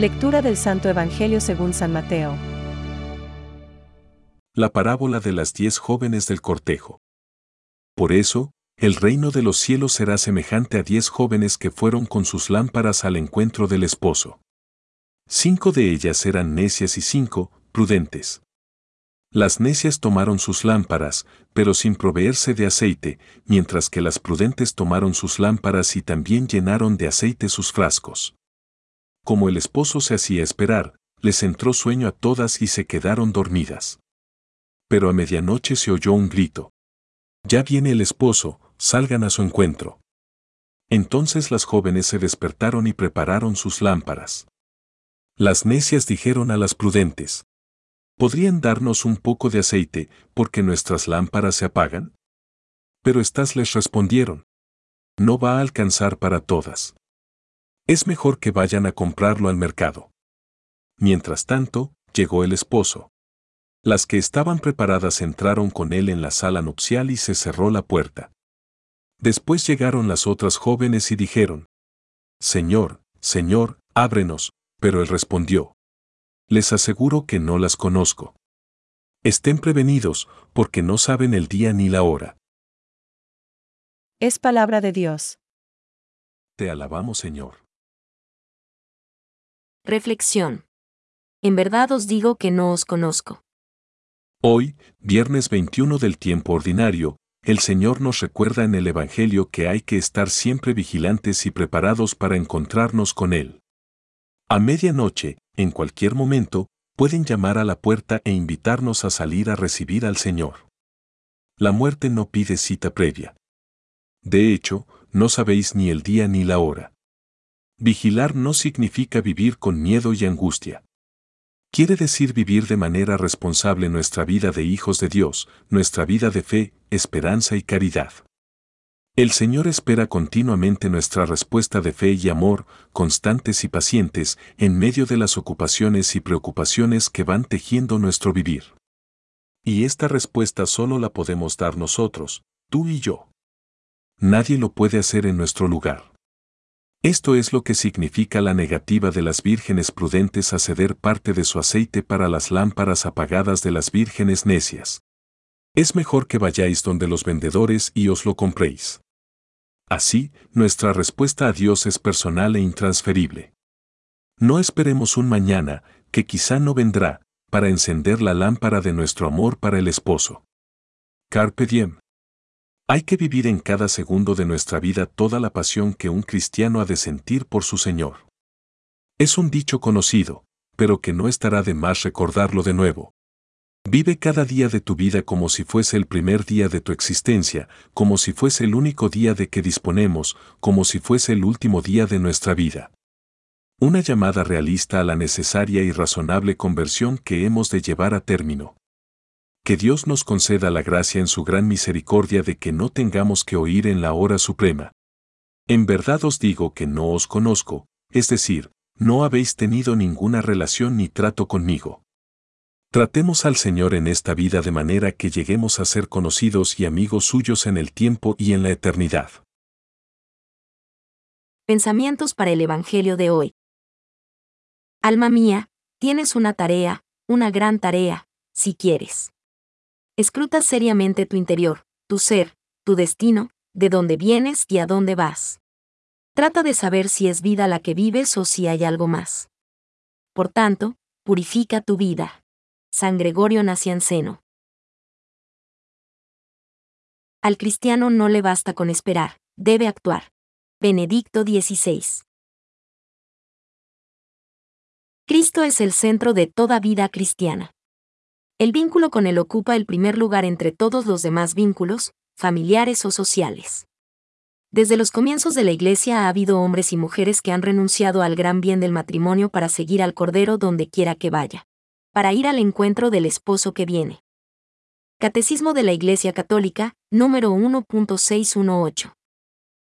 Lectura del Santo Evangelio según San Mateo. La parábola de las diez jóvenes del cortejo. Por eso, el reino de los cielos será semejante a diez jóvenes que fueron con sus lámparas al encuentro del esposo. Cinco de ellas eran necias y cinco, prudentes. Las necias tomaron sus lámparas, pero sin proveerse de aceite, mientras que las prudentes tomaron sus lámparas y también llenaron de aceite sus frascos. Como el esposo se hacía esperar, les entró sueño a todas y se quedaron dormidas. Pero a medianoche se oyó un grito. Ya viene el esposo, salgan a su encuentro. Entonces las jóvenes se despertaron y prepararon sus lámparas. Las necias dijeron a las prudentes, ¿podrían darnos un poco de aceite porque nuestras lámparas se apagan? Pero éstas les respondieron, no va a alcanzar para todas es mejor que vayan a comprarlo al mercado. Mientras tanto, llegó el esposo. Las que estaban preparadas entraron con él en la sala nupcial y se cerró la puerta. Después llegaron las otras jóvenes y dijeron, Señor, Señor, ábrenos, pero él respondió, Les aseguro que no las conozco. Estén prevenidos, porque no saben el día ni la hora. Es palabra de Dios. Te alabamos, Señor. Reflexión. En verdad os digo que no os conozco. Hoy, viernes 21 del tiempo ordinario, el Señor nos recuerda en el Evangelio que hay que estar siempre vigilantes y preparados para encontrarnos con Él. A medianoche, en cualquier momento, pueden llamar a la puerta e invitarnos a salir a recibir al Señor. La muerte no pide cita previa. De hecho, no sabéis ni el día ni la hora. Vigilar no significa vivir con miedo y angustia. Quiere decir vivir de manera responsable nuestra vida de hijos de Dios, nuestra vida de fe, esperanza y caridad. El Señor espera continuamente nuestra respuesta de fe y amor, constantes y pacientes, en medio de las ocupaciones y preocupaciones que van tejiendo nuestro vivir. Y esta respuesta solo la podemos dar nosotros, tú y yo. Nadie lo puede hacer en nuestro lugar. Esto es lo que significa la negativa de las vírgenes prudentes a ceder parte de su aceite para las lámparas apagadas de las vírgenes necias. Es mejor que vayáis donde los vendedores y os lo compréis. Así, nuestra respuesta a Dios es personal e intransferible. No esperemos un mañana, que quizá no vendrá, para encender la lámpara de nuestro amor para el esposo. Carpe diem. Hay que vivir en cada segundo de nuestra vida toda la pasión que un cristiano ha de sentir por su Señor. Es un dicho conocido, pero que no estará de más recordarlo de nuevo. Vive cada día de tu vida como si fuese el primer día de tu existencia, como si fuese el único día de que disponemos, como si fuese el último día de nuestra vida. Una llamada realista a la necesaria y razonable conversión que hemos de llevar a término que Dios nos conceda la gracia en su gran misericordia de que no tengamos que oír en la hora suprema. En verdad os digo que no os conozco, es decir, no habéis tenido ninguna relación ni trato conmigo. Tratemos al Señor en esta vida de manera que lleguemos a ser conocidos y amigos suyos en el tiempo y en la eternidad. Pensamientos para el Evangelio de hoy. Alma mía, tienes una tarea, una gran tarea, si quieres. Escruta seriamente tu interior, tu ser, tu destino, de dónde vienes y a dónde vas. Trata de saber si es vida la que vives o si hay algo más. Por tanto, purifica tu vida. San Gregorio Nacianceno. Al cristiano no le basta con esperar, debe actuar. Benedicto XVI. Cristo es el centro de toda vida cristiana. El vínculo con Él ocupa el primer lugar entre todos los demás vínculos, familiares o sociales. Desde los comienzos de la Iglesia ha habido hombres y mujeres que han renunciado al gran bien del matrimonio para seguir al Cordero donde quiera que vaya. Para ir al encuentro del esposo que viene. Catecismo de la Iglesia Católica, número 1.618.